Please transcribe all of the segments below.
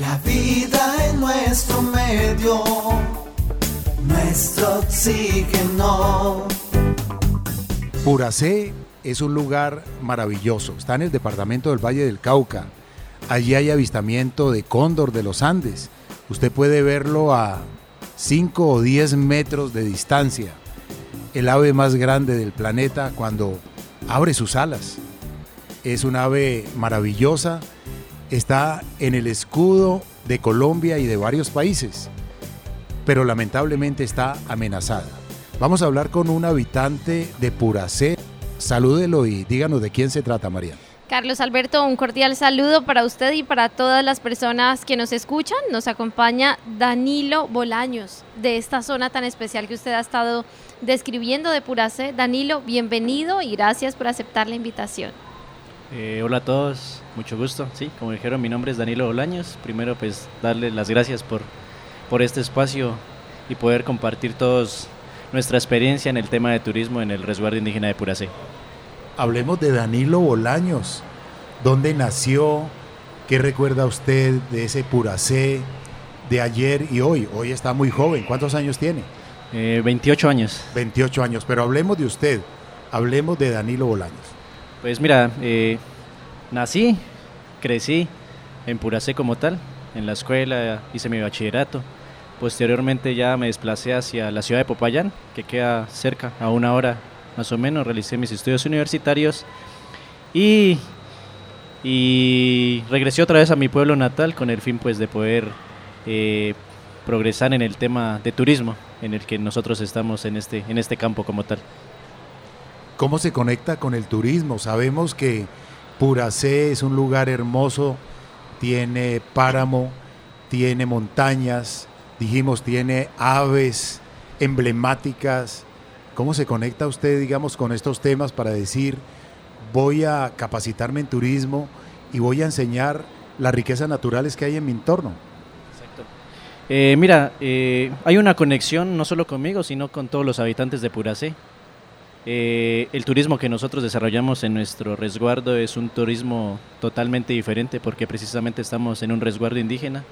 La vida en nuestro medio, nuestro oxígeno. Puracé es un lugar maravilloso. Está en el departamento del Valle del Cauca. Allí hay avistamiento de cóndor de los Andes. Usted puede verlo a 5 o 10 metros de distancia. El ave más grande del planeta cuando abre sus alas. Es un ave maravillosa. Está en el escudo de Colombia y de varios países. Pero lamentablemente está amenazada. Vamos a hablar con un habitante de Puracé. Salúdelo y díganos de quién se trata, María. Carlos Alberto, un cordial saludo para usted y para todas las personas que nos escuchan. Nos acompaña Danilo Bolaños, de esta zona tan especial que usted ha estado describiendo de Puracé. Danilo, bienvenido y gracias por aceptar la invitación. Eh, hola a todos, mucho gusto. Sí, como dijeron, mi nombre es Danilo Bolaños. Primero, pues darle las gracias por, por este espacio y poder compartir todos nuestra experiencia en el tema de turismo en el resguardo indígena de Puracé. Hablemos de Danilo Bolaños. ¿Dónde nació? ¿Qué recuerda usted de ese Puracé de ayer y hoy? Hoy está muy joven. ¿Cuántos años tiene? Eh, 28 años. 28 años. Pero hablemos de usted. Hablemos de Danilo Bolaños. Pues mira, eh, nací, crecí en Puracé como tal. En la escuela hice mi bachillerato. Posteriormente ya me desplacé hacia la ciudad de Popayán, que queda cerca, a una hora más o menos. Realicé mis estudios universitarios y, y regresé otra vez a mi pueblo natal con el fin pues de poder eh, progresar en el tema de turismo en el que nosotros estamos en este, en este campo como tal. ¿Cómo se conecta con el turismo? Sabemos que Puracé es un lugar hermoso, tiene páramo, tiene montañas, dijimos, tiene aves emblemáticas. ¿Cómo se conecta usted, digamos, con estos temas para decir, voy a capacitarme en turismo y voy a enseñar las riquezas naturales que hay en mi entorno? Exacto. Eh, mira, eh, hay una conexión no solo conmigo, sino con todos los habitantes de Puracé. Eh, el turismo que nosotros desarrollamos en nuestro resguardo es un turismo totalmente diferente porque precisamente estamos en un resguardo indígena.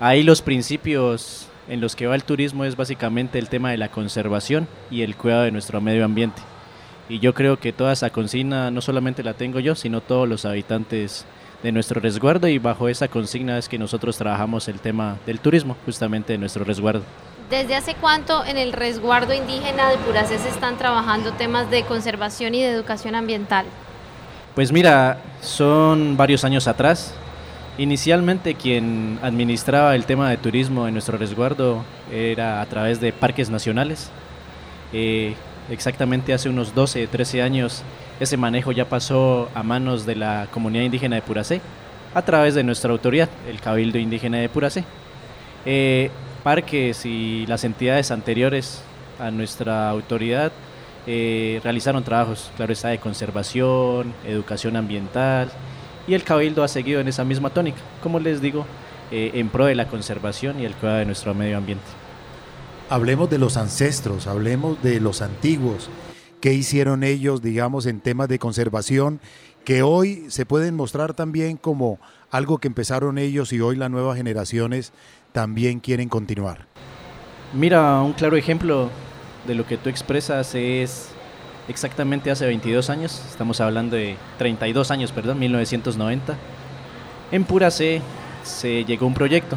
Ahí los principios en los que va el turismo es básicamente el tema de la conservación y el cuidado de nuestro medio ambiente. Y yo creo que toda esa consigna no solamente la tengo yo, sino todos los habitantes de nuestro resguardo y bajo esa consigna es que nosotros trabajamos el tema del turismo justamente en nuestro resguardo. ¿Desde hace cuánto en el resguardo indígena de Puracé se están trabajando temas de conservación y de educación ambiental? Pues mira, son varios años atrás. Inicialmente quien administraba el tema de turismo en nuestro resguardo era a través de parques nacionales. Eh, exactamente hace unos 12, 13 años ese manejo ya pasó a manos de la comunidad indígena de Puracé a través de nuestra autoridad, el Cabildo Indígena de Puracé. Eh, parques y las entidades anteriores a nuestra autoridad eh, realizaron trabajos, claro está, de conservación, educación ambiental, y el Cabildo ha seguido en esa misma tónica, como les digo, eh, en pro de la conservación y el cuidado de nuestro medio ambiente. Hablemos de los ancestros, hablemos de los antiguos, qué hicieron ellos, digamos, en temas de conservación, que hoy se pueden mostrar también como algo que empezaron ellos y hoy las nuevas generaciones también quieren continuar. Mira, un claro ejemplo de lo que tú expresas es exactamente hace 22 años, estamos hablando de 32 años, perdón, 1990, en Pura C se llegó un proyecto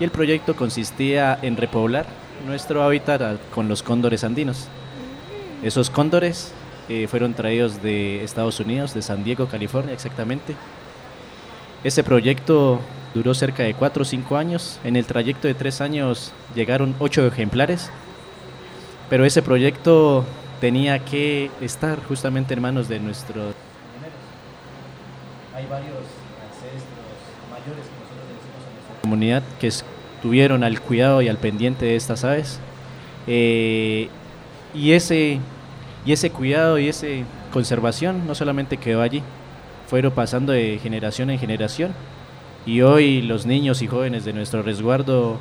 y el proyecto consistía en repoblar nuestro hábitat con los cóndores andinos. Esos cóndores eh, fueron traídos de Estados Unidos, de San Diego, California exactamente. Ese proyecto duró cerca de 4 o 5 años. En el trayecto de 3 años llegaron 8 ejemplares. Pero ese proyecto tenía que estar justamente en manos de nuestro... Hay varios ancestros mayores que nosotros decimos en nuestra comunidad que estuvieron al cuidado y al pendiente de estas aves. Eh, y, ese, y ese cuidado y esa conservación no solamente quedó allí, fueron pasando de generación en generación. Y hoy los niños y jóvenes de nuestro resguardo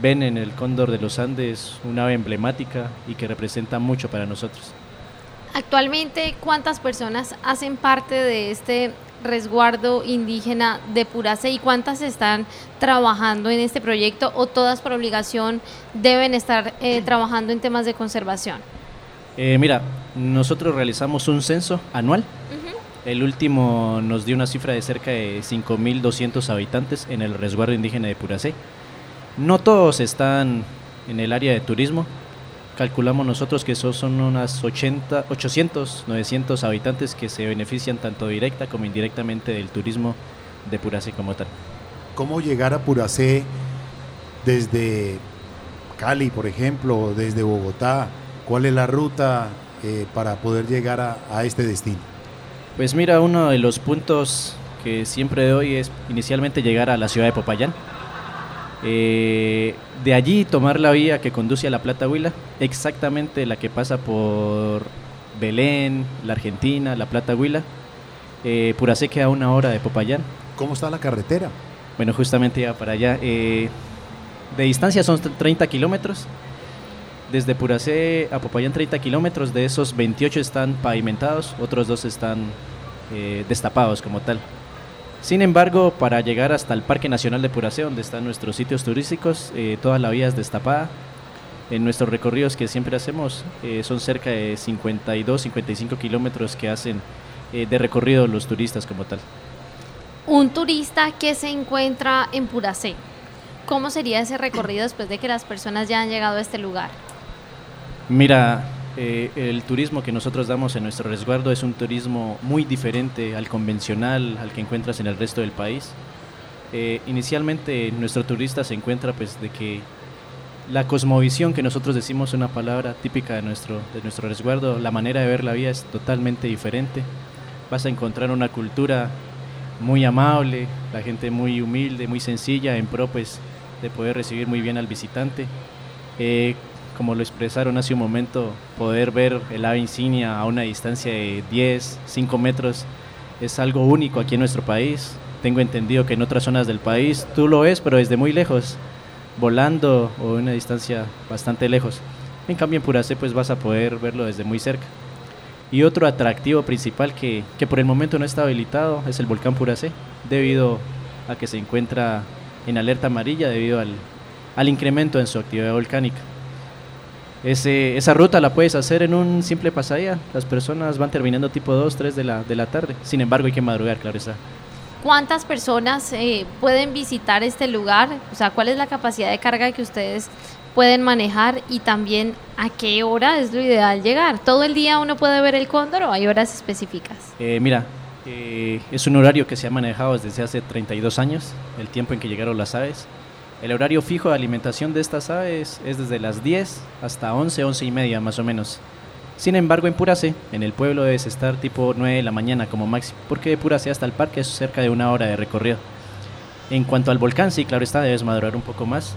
ven en el cóndor de los Andes una ave emblemática y que representa mucho para nosotros. Actualmente, ¿cuántas personas hacen parte de este resguardo indígena de Puracé y cuántas están trabajando en este proyecto o todas por obligación deben estar eh, trabajando en temas de conservación? Eh, mira, nosotros realizamos un censo anual. El último nos dio una cifra de cerca de 5.200 habitantes en el resguardo indígena de Puracé. No todos están en el área de turismo, calculamos nosotros que son, unas 80, 800, 900 habitantes que se benefician tanto directa como indirectamente del turismo de Puracé como tal. ¿Cómo llegar a Puracé desde Cali, por ejemplo, desde Bogotá? ¿Cuál es la ruta eh, para poder llegar a este destino? Pues mira, uno de los puntos que siempre doy es inicialmente llegar a la ciudad de Popayán eh, de allí tomar la vía que conduce a La Plata Huila, exactamente la que pasa por Belén, la Argentina, La Plata Huila. Eh, Puracé queda a una hora de Popayán. ¿Cómo está la carretera? Bueno, justamente ya para allá. Eh, de distancia son 30 kilómetros. Desde Puracé a Popayán 30 kilómetros, de esos 28 están pavimentados, otros dos están eh, destapados como tal. Sin embargo, para llegar hasta el Parque Nacional de Puracé, donde están nuestros sitios turísticos, eh, toda la vía es destapada. En nuestros recorridos que siempre hacemos eh, son cerca de 52, 55 kilómetros que hacen de recorrido los turistas como tal. Un turista que se encuentra en Puracé, ¿cómo sería ese recorrido después de que las personas ya han llegado a este lugar? Mira, eh, el turismo que nosotros damos en nuestro resguardo es un turismo muy diferente al convencional, al que encuentras en el resto del país. Eh, inicialmente nuestro turista se encuentra pues de que la cosmovisión que nosotros decimos una palabra típica de nuestro, de nuestro resguardo, la manera de ver la vida es totalmente diferente. Vas a encontrar una cultura muy amable, la gente muy humilde, muy sencilla, en pro pues, de poder recibir muy bien al visitante. Eh, como lo expresaron hace un momento, poder ver el ave insignia a una distancia de 10, 5 metros es algo único aquí en nuestro país. Tengo entendido que en otras zonas del país tú lo ves, pero desde muy lejos, volando o a una distancia bastante lejos. En cambio en Puracé pues vas a poder verlo desde muy cerca. Y otro atractivo principal que, que por el momento no está habilitado es el volcán Puracé, debido a que se encuentra en alerta amarilla debido al, al incremento en su actividad volcánica. Ese, esa ruta la puedes hacer en un simple pasadía. Las personas van terminando tipo 2, 3 de la, de la tarde. Sin embargo, hay que madrugar, claro está. ¿Cuántas personas eh, pueden visitar este lugar? O sea, ¿cuál es la capacidad de carga que ustedes pueden manejar y también a qué hora es lo ideal llegar? ¿Todo el día uno puede ver el cóndor o hay horas específicas? Eh, mira, eh, es un horario que se ha manejado desde hace 32 años, el tiempo en que llegaron las aves. El horario fijo de alimentación de estas aves es desde las 10 hasta 11, 11 y media más o menos. Sin embargo, en Puracé, en el pueblo debes estar tipo 9 de la mañana como máximo, porque de Puracé hasta el parque es cerca de una hora de recorrido. En cuanto al volcán, sí, claro está, debes madurar un poco más.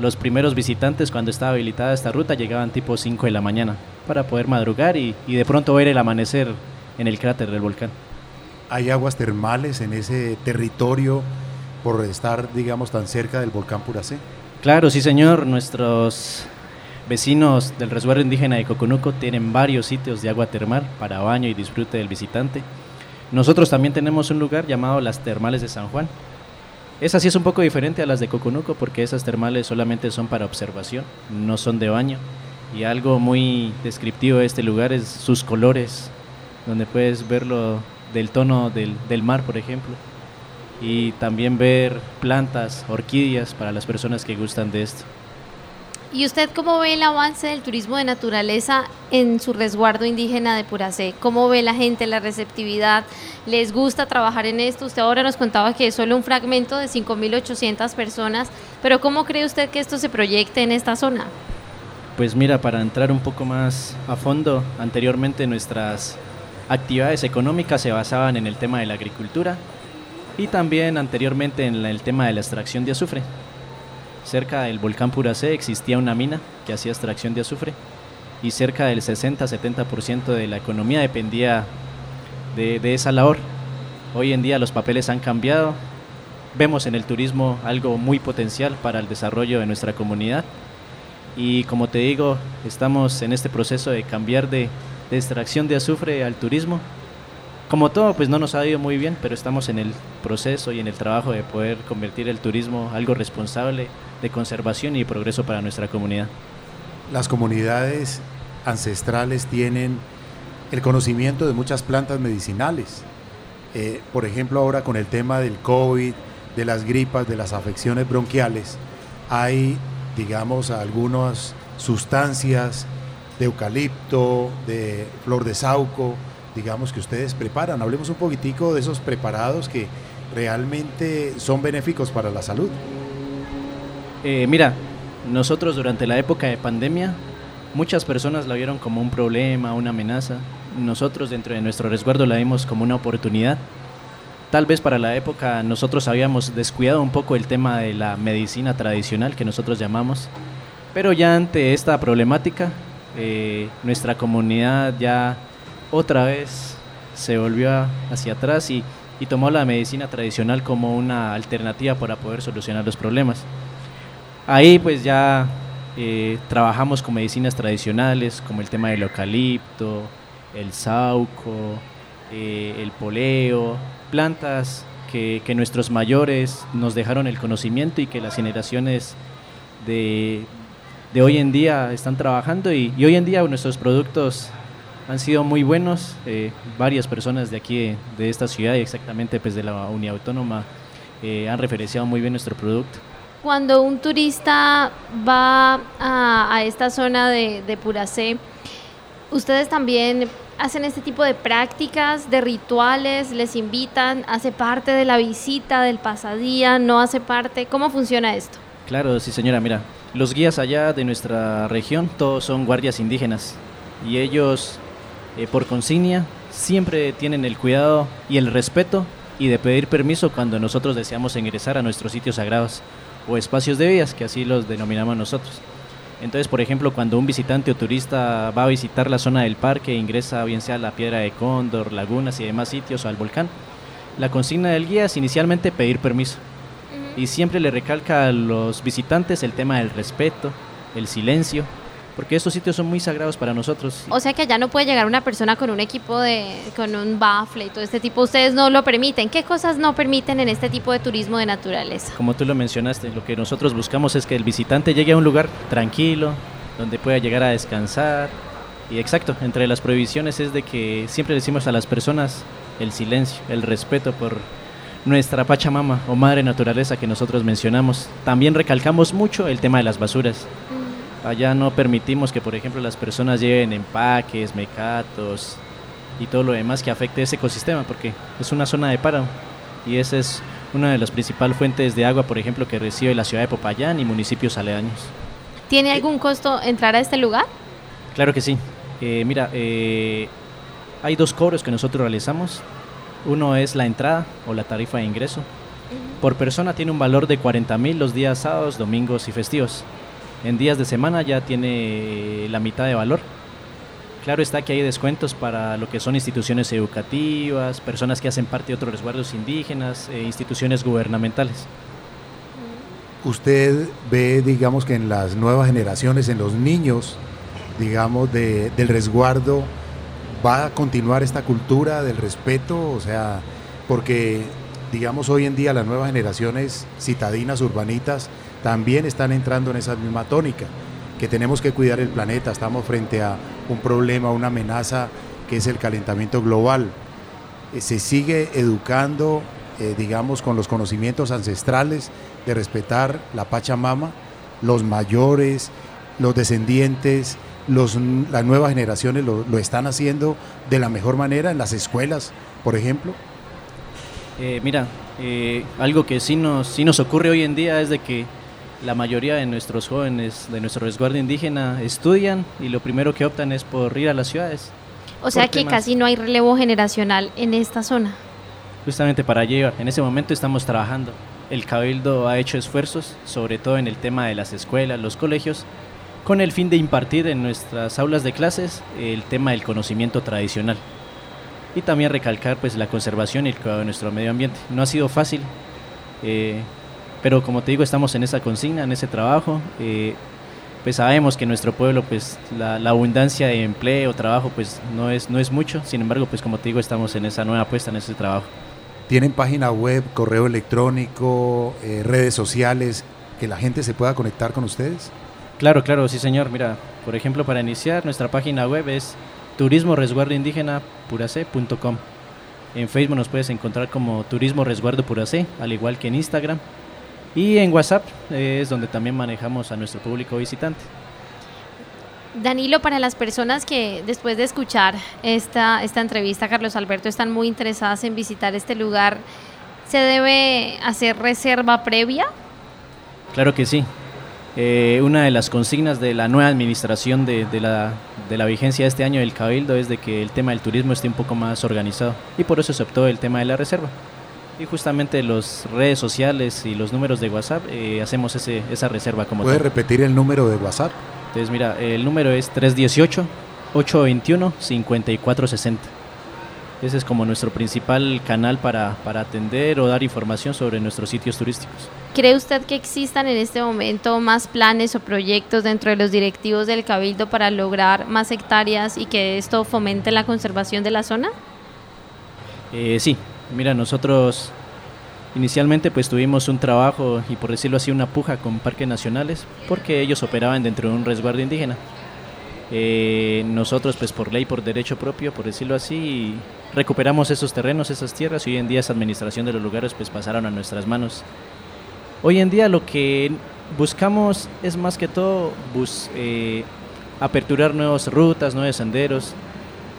Los primeros visitantes cuando estaba habilitada esta ruta llegaban tipo 5 de la mañana para poder madrugar y, y de pronto ver el amanecer en el cráter del volcán. ¿Hay aguas termales en ese territorio por estar, digamos, tan cerca del volcán Puracé? Claro, sí señor, nuestros vecinos del resguardo indígena de Coconuco tienen varios sitios de agua termal para baño y disfrute del visitante. Nosotros también tenemos un lugar llamado las Termales de San Juan. Esa sí es un poco diferente a las de Coconuco porque esas termales solamente son para observación, no son de baño. Y algo muy descriptivo de este lugar es sus colores, donde puedes verlo del tono del, del mar, por ejemplo y también ver plantas, orquídeas para las personas que gustan de esto. ¿Y usted cómo ve el avance del turismo de naturaleza en su resguardo indígena de Puracé? ¿Cómo ve la gente, la receptividad? ¿Les gusta trabajar en esto? Usted ahora nos contaba que es solo un fragmento de 5.800 personas, pero ¿cómo cree usted que esto se proyecte en esta zona? Pues mira, para entrar un poco más a fondo, anteriormente nuestras actividades económicas se basaban en el tema de la agricultura y también anteriormente en el tema de la extracción de azufre. Cerca del volcán Puracé existía una mina que hacía extracción de azufre y cerca del 60-70% de la economía dependía de, esa labor. Hoy en día los papeles han cambiado, vemos en el turismo algo muy potencial para el desarrollo de nuestra comunidad y como te digo, estamos en este proceso de cambiar de, de extracción de azufre al turismo como todo, pues no nos ha ido muy bien, pero estamos en el proceso y en el trabajo de poder convertir el turismo algo responsable de conservación y progreso para nuestra comunidad. Las comunidades ancestrales tienen el conocimiento de muchas plantas medicinales. Eh, por ejemplo, ahora con el tema del COVID, de las gripas, de las afecciones bronquiales, hay, digamos, algunas sustancias de eucalipto, de flor de sauco, digamos, que ustedes preparan. Hablemos un poquitico de esos preparados que realmente son benéficos para la salud. Eh, mira, nosotros durante la época de pandemia, muchas personas la vieron como un problema, una amenaza. Nosotros dentro de nuestro resguardo la vimos como una oportunidad. Tal vez para la época nosotros habíamos descuidado un poco el tema de la medicina tradicional que nosotros llamamos, pero ya ante esta problemática, eh, nuestra comunidad ya otra vez se volvió hacia atrás y, tomó la medicina tradicional como una alternativa para poder solucionar los problemas. Ahí pues ya eh, trabajamos con medicinas tradicionales como el tema del eucalipto, el sauco, eh, el poleo, plantas que, nuestros mayores nos dejaron el conocimiento y que las generaciones de, hoy en día están trabajando y, y hoy en día nuestros productos han sido muy buenos. Eh, varias personas de aquí, de, esta ciudad y exactamente pues, de la Unidad Autónoma, eh, han referenciado muy bien nuestro producto. Cuando un turista va a, esta zona de, de Puracé, ustedes también hacen este tipo de prácticas, de rituales, les invitan, hace parte de la visita, del pasadía, no hace parte. ¿Cómo funciona esto? Claro, sí señora, mira, los guías allá de nuestra región todos son guardias indígenas y ellos eh, por consignia, siempre tienen el cuidado y el respeto y de pedir permiso cuando nosotros deseamos ingresar a nuestros sitios sagrados o espacios de vías, que así los denominamos nosotros. Entonces, por ejemplo, cuando un visitante o turista va a visitar la zona del parque, ingresa bien sea a la Piedra de Cóndor, lagunas y demás sitios o al volcán, la consigna del guía es inicialmente pedir permiso. Y siempre le recalca a los visitantes el tema del respeto, el silencio porque estos sitios son muy sagrados para nosotros. O sea que allá no puede llegar una persona con un equipo de, con un bafle y todo este tipo, ustedes no lo permiten. ¿Qué cosas no permiten en este tipo de turismo de naturaleza? Como tú lo mencionaste, lo que nosotros buscamos es que el visitante llegue a un lugar tranquilo, donde pueda llegar a descansar. Y exacto, entre las prohibiciones es de que siempre decimos a las personas el silencio, el respeto por nuestra Pachamama o Madre Naturaleza que nosotros mencionamos. También recalcamos mucho el tema de las basuras. Allá no permitimos que, por ejemplo, las personas lleven empaques, mecatos y todo lo demás que afecte ese ecosistema, porque es una zona de páramo y esa es una de las principales fuentes de agua, por ejemplo, que recibe la ciudad de Popayán y municipios aledaños. ¿Tiene algún costo entrar a este lugar? Claro que sí. Eh, mira, eh, hay dos cobros que nosotros realizamos. Uno es la entrada o la tarifa de ingreso. Por persona tiene un valor de 40 mil los días sábados, domingos y festivos en días de semana ya tiene la mitad de valor. Claro está que hay descuentos para lo que son instituciones educativas, personas que hacen parte de otros resguardos indígenas, e instituciones gubernamentales. Usted ve, digamos que en las nuevas generaciones, en los niños, digamos, del resguardo, va a continuar esta cultura del respeto, o sea, porque, digamos, hoy en día las nuevas generaciones citadinas, urbanitas, también están entrando en esa misma tónica, que tenemos que cuidar el planeta, estamos frente a un problema, una amenaza que es el calentamiento global. Eh, se sigue educando, eh, digamos, con los conocimientos ancestrales de respetar la Pachamama, los mayores, los descendientes, los, las nuevas generaciones lo, están haciendo de la mejor manera en las escuelas, por ejemplo. Eh, mira, algo que sí nos, sí nos ocurre hoy en día es de que la mayoría de nuestros jóvenes de nuestro resguardo indígena estudian y lo primero que optan es por ir a las ciudades. O sea que casi no hay relevo generacional en esta zona. Justamente para ello, en ese momento estamos trabajando. El Cabildo ha hecho esfuerzos, sobre todo en el tema de las escuelas, los colegios, con el fin de impartir en nuestras aulas de clases el tema del conocimiento tradicional y también recalcar pues la conservación y el cuidado de nuestro medio ambiente. No ha sido fácil, eh, pero como te digo, estamos en esa consigna, en ese trabajo. Eh, pues sabemos que en nuestro pueblo pues la, la abundancia de empleo, trabajo pues no es, no es mucho, sin embargo pues como te digo estamos en esa nueva apuesta, en ese trabajo. ¿Tienen página web, correo electrónico, eh, redes sociales, que la gente se pueda conectar con ustedes? Claro, claro, sí señor. Mira, por ejemplo, para iniciar, nuestra página web es turismo resguardo indígena. En Facebook nos puedes encontrar como Turismo Resguardo Puracé, al igual que en Instagram. Y en WhatsApp eh, es donde también manejamos a nuestro público visitante. Danilo, para las personas que después de escuchar esta, esta entrevista, Carlos Alberto, están muy interesadas en visitar este lugar, ¿se debe hacer reserva previa? Claro que sí. Eh, una de las consignas de la nueva administración de, de, la, de la vigencia de este año del Cabildo es de que el tema del turismo esté un poco más organizado y por eso se optó el tema de la reserva. Y justamente las redes sociales y los números de WhatsApp eh, hacemos ese, esa reserva como ¿Puede tal. repetir el número de WhatsApp? Entonces, mira, el número es 318-821-5460. Ese es como nuestro principal canal para, para atender o dar información sobre nuestros sitios turísticos. ¿Cree usted que existan en este momento más planes o proyectos dentro de los directivos del Cabildo para lograr más hectáreas y que esto fomente la conservación de la zona? Eh, sí, mira, nosotros inicialmente pues tuvimos un trabajo y por decirlo así una puja con parques nacionales porque ellos operaban dentro de un resguardo indígena. Eh, nosotros pues por ley, por derecho propio, por decirlo así, recuperamos esos terrenos, esas tierras y hoy en día esa administración de los lugares pues pasaron a nuestras manos. Hoy en día lo que buscamos es más que todo bus, eh, aperturar nuevas rutas, nuevos senderos,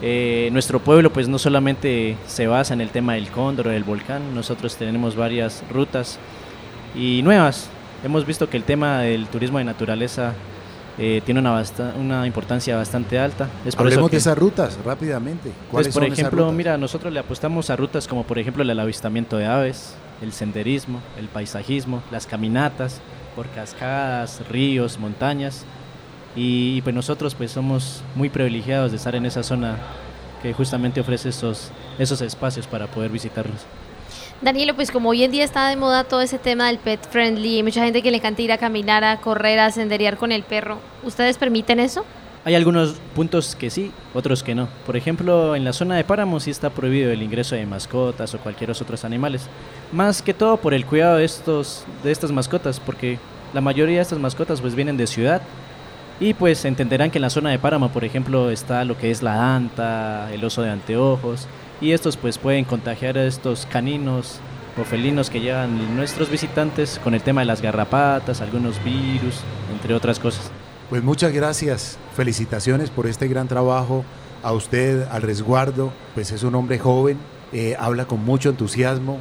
eh, nuestro pueblo pues no solamente se basa en el tema del cóndor, del volcán, nosotros tenemos varias rutas y nuevas. Hemos visto que el tema del turismo de naturaleza eh, tiene una, una importancia bastante alta. Es por eso Hablemos que, de esas rutas rápidamente. pues, ¿Cuáles por son esas ejemplo, rutas? mira, nosotros le apostamos a rutas como por ejemplo el avistamiento de aves, el senderismo, el paisajismo, las caminatas por cascadas, ríos, montañas. Y pues nosotros pues somos muy privilegiados de estar en esa zona que justamente ofrece esos, esos espacios para poder visitarlos. Danilo, pues como hoy en día está de moda todo ese tema del pet friendly, hay mucha gente que le encanta ir a caminar, a correr, a senderear con el perro. ¿Ustedes permiten eso? Hay algunos puntos que sí, otros que no. Por ejemplo, en la zona de páramo sí está prohibido el ingreso de mascotas o cualquier otros animales. Más que todo por el cuidado de, estos, de estas mascotas, porque la mayoría de estas mascotas pues vienen de ciudad. Y pues entenderán que en la zona de páramo, por ejemplo, está lo que es la anta, el oso de anteojos. Y estos pues pueden contagiar a estos caninos o felinos que llevan nuestros visitantes con el tema de las garrapatas, algunos virus, entre otras cosas. Pues muchas gracias, felicitaciones por este gran trabajo, a usted, al resguardo, pues es un hombre joven, eh, habla con mucho entusiasmo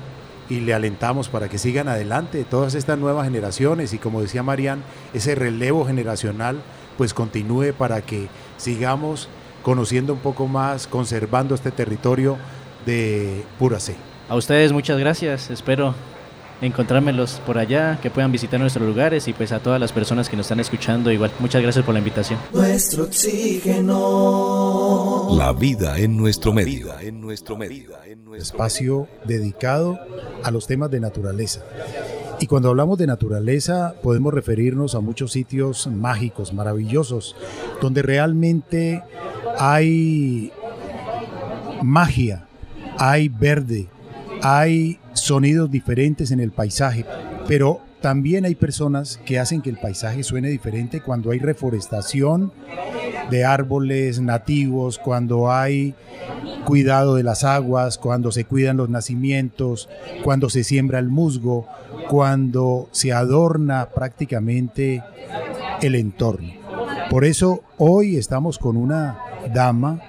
y le alentamos para que sigan adelante todas estas nuevas generaciones y como decía Marían, ese relevo generacional pues continúe para que sigamos conociendo un poco más, conservando este territorio de Puracé. A ustedes muchas gracias, espero encontrármelos por allá, que puedan visitar nuestros lugares y pues a todas las personas que nos están escuchando igual. Muchas gracias por la invitación. Nuestro oxígeno. La vida en nuestro medio. En nuestro medio. espacio dedicado a los temas de naturaleza. Y cuando hablamos de naturaleza podemos referirnos a muchos sitios mágicos, maravillosos, donde realmente hay magia, hay verde, hay sonidos diferentes en el paisaje, pero también hay personas que hacen que el paisaje suene diferente cuando hay reforestación de árboles nativos, cuando hay cuidado de las aguas, cuando se cuidan los nacimientos, cuando se siembra el musgo, cuando se adorna prácticamente el entorno. Por eso hoy estamos con una dama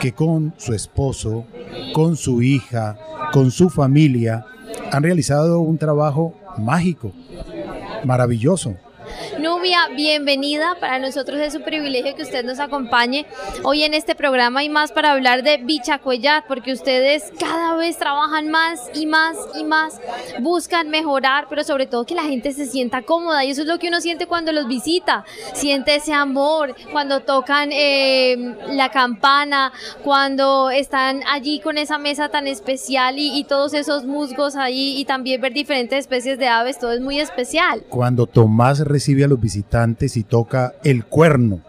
que con su esposo, con su hija, con su familia, han realizado un trabajo mágico, maravilloso. Bienvenida. Para nosotros es un privilegio que usted nos acompañe hoy en este programa y más para hablar de Bichacuellat, porque ustedes cada vez trabajan más y más y más, buscan mejorar, pero sobre todo que la gente se sienta cómoda y eso es lo que uno siente cuando los visita, siente ese amor, cuando tocan eh, la campana, cuando están allí con esa mesa tan especial y, y todos esos musgos ahí y también ver diferentes especies de aves, todo es muy especial. Cuando Tomás recibe a los visitantes y toca el cuerno.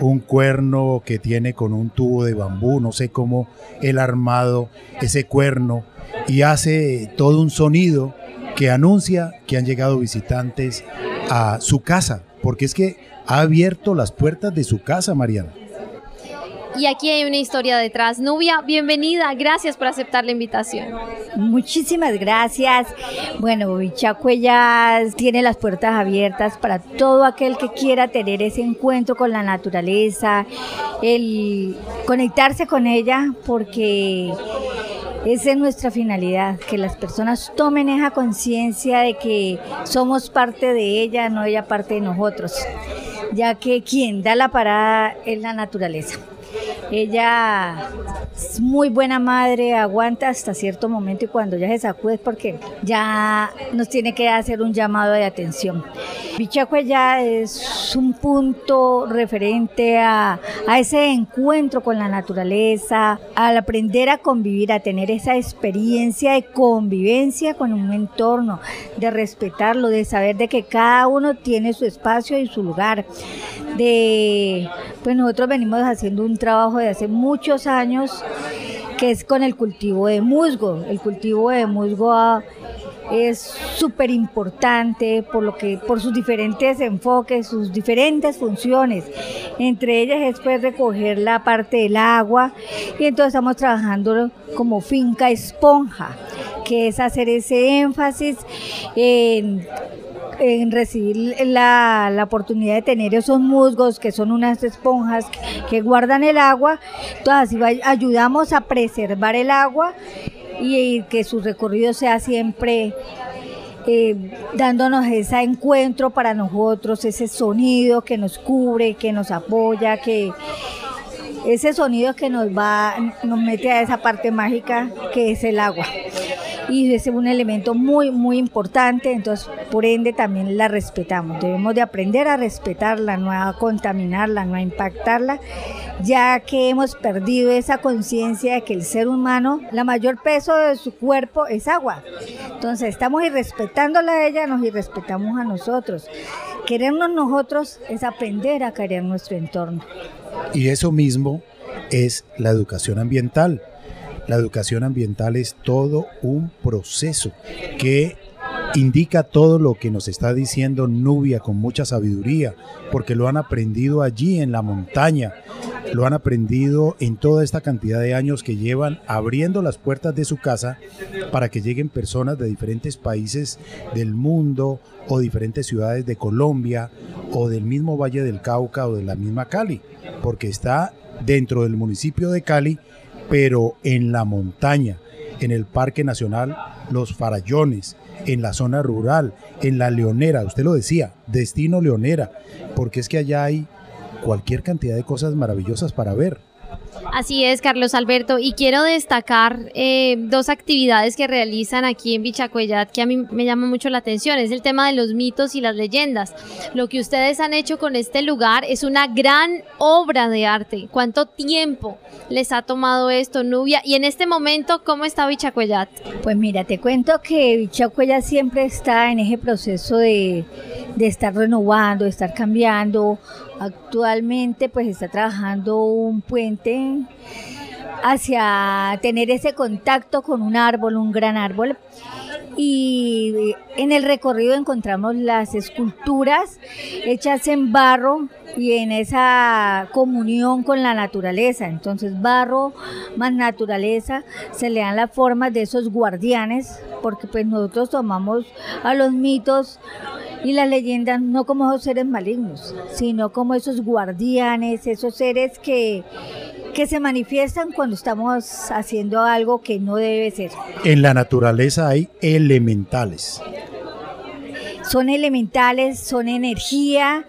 Un cuerno que tiene con un tubo de bambú, no sé cómo él armado ese cuerno y hace todo un sonido que anuncia que han llegado visitantes a su casa, porque es que ha abierto las puertas de su casa, Mariana. Y aquí hay una historia detrás. Nubia, bienvenida. Gracias por aceptar la invitación. Muchísimas gracias. Bueno, Bichacue ya tiene las puertas abiertas para todo aquel que quiera tener ese encuentro con la naturaleza, el conectarse con ella, porque esa es nuestra finalidad, que las personas tomen esa conciencia de que somos parte de ella, no ella parte de nosotros, ya que quien da la parada es la naturaleza. Ella es muy buena madre, aguanta hasta cierto momento y cuando ya se sacude es porque ya nos tiene que hacer un llamado de atención. Bichacue ya es un punto referente a, a ese encuentro con la naturaleza, al aprender a convivir, a tener esa experiencia de convivencia con un entorno, de respetarlo, de saber de que cada uno tiene su espacio y su lugar. De, pues nosotros venimos haciendo un trabajo de hace muchos años que es con el cultivo de musgo. El cultivo de musgo ah, es súper importante por lo que por sus diferentes enfoques, sus diferentes funciones. Entre ellas es pues recoger la parte del agua y entonces estamos trabajando como finca esponja, que es hacer ese énfasis en en recibir la, la, oportunidad de tener esos musgos que son unas esponjas que, guardan el agua. Entonces así ayudamos a preservar el agua y, que su recorrido sea siempre eh, dándonos ese encuentro para nosotros, ese sonido que nos cubre, que nos apoya, que ese sonido que nos va, nos mete a esa parte mágica que es el agua y es un elemento muy, muy importante, entonces por ende también la respetamos. Debemos de aprender a respetarla, no a contaminarla, no a impactarla, ya que hemos perdido esa conciencia de que el ser humano, la mayor peso de su cuerpo es agua. Entonces estamos irrespetándola a ella, nos irrespetamos a nosotros. Querernos nosotros es aprender a querer nuestro entorno. Y eso mismo es la educación ambiental. La educación ambiental es todo un proceso que indica todo lo que nos está diciendo Nubia con mucha sabiduría, porque lo han aprendido allí en la montaña, lo han aprendido en toda esta cantidad de años que llevan abriendo las puertas de su casa para que lleguen personas de diferentes países del mundo o diferentes ciudades de Colombia o del mismo Valle del Cauca o de la misma Cali, porque está dentro del municipio de Cali pero en la montaña, en el Parque Nacional Los Farallones, en la zona rural, en la Leonera, usted lo decía, destino Leonera, porque es que allá hay cualquier cantidad de cosas maravillosas para ver. Así es, Carlos Alberto. Y quiero destacar eh, dos actividades que realizan aquí en Bichacuellat que a mí me llama mucho la atención. Es el tema de los mitos y las leyendas. Lo que ustedes han hecho con este lugar es una gran obra de arte. ¿Cuánto tiempo les ha tomado esto, Nubia? Y en este momento, ¿cómo está Bichacuellat? Pues mira, te cuento que Bichacuellat siempre está en ese proceso de, de estar renovando, de estar cambiando Actualmente pues está trabajando un puente hacia tener ese contacto con un árbol, un gran árbol. Y en el recorrido encontramos las esculturas hechas en barro y en esa comunión con la naturaleza. Entonces barro más naturaleza se le dan las formas de esos guardianes, porque pues nosotros tomamos a los mitos y las leyendas no como esos seres malignos, sino como esos guardianes, esos seres que, que se manifiestan cuando estamos haciendo algo que no debe ser. En la naturaleza hay elementales son elementales, son energía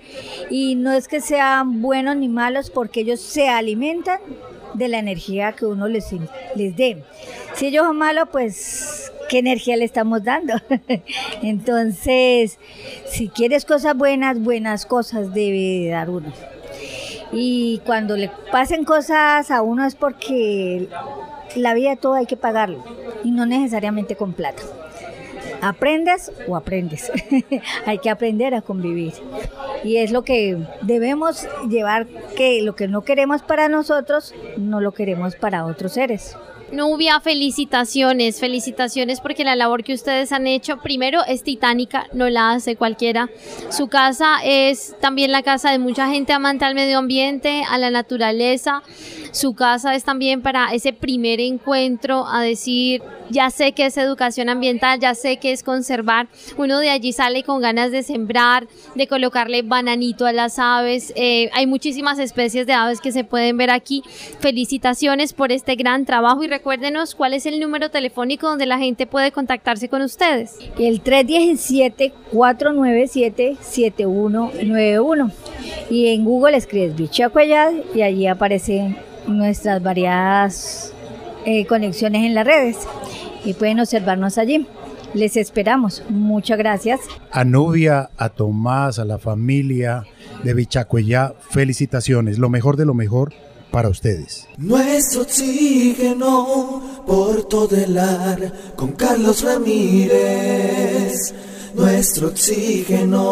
y no es que sean buenos ni malos porque ellos se alimentan de la energía que uno les, les dé. Si ellos son malos, pues qué energía le estamos dando. Entonces, si quieres cosas buenas, buenas cosas debe dar uno. Y cuando le pasen cosas a uno es porque la vida todo hay que pagarlo y no necesariamente con plata. aprendes o aprendes. Hay que aprender a convivir. Y es lo que debemos llevar, que lo que no queremos para nosotros, no lo queremos para otros seres. Nubia, felicitaciones, felicitaciones porque la labor que ustedes han hecho, primero es titánica, no la hace cualquiera. Su casa es también la casa de mucha gente amante al medio ambiente, a la naturaleza. Su casa es también para ese primer encuentro a decir, ya sé que es educación ambiental, ya sé que es conservar. Uno de allí sale con ganas de sembrar, de colocarle bananito a las aves. Eh, hay muchísimas especies de aves que se pueden ver aquí. Felicitaciones por este gran trabajo y recuérdenos cuál es el número telefónico donde la gente puede contactarse con ustedes. El 317-497-7191. Y en Google escribes Bichacuayad y allí aparecen nuestras variadas eh, conexiones en las redes y pueden observarnos allí. Les esperamos. Muchas gracias. A Nubia, a Tomás, a la familia de Bichacuellá, felicitaciones. Lo mejor de lo mejor para ustedes. Nuestro oxígeno por todo el ar con Carlos Ramírez. Nuestro oxígeno.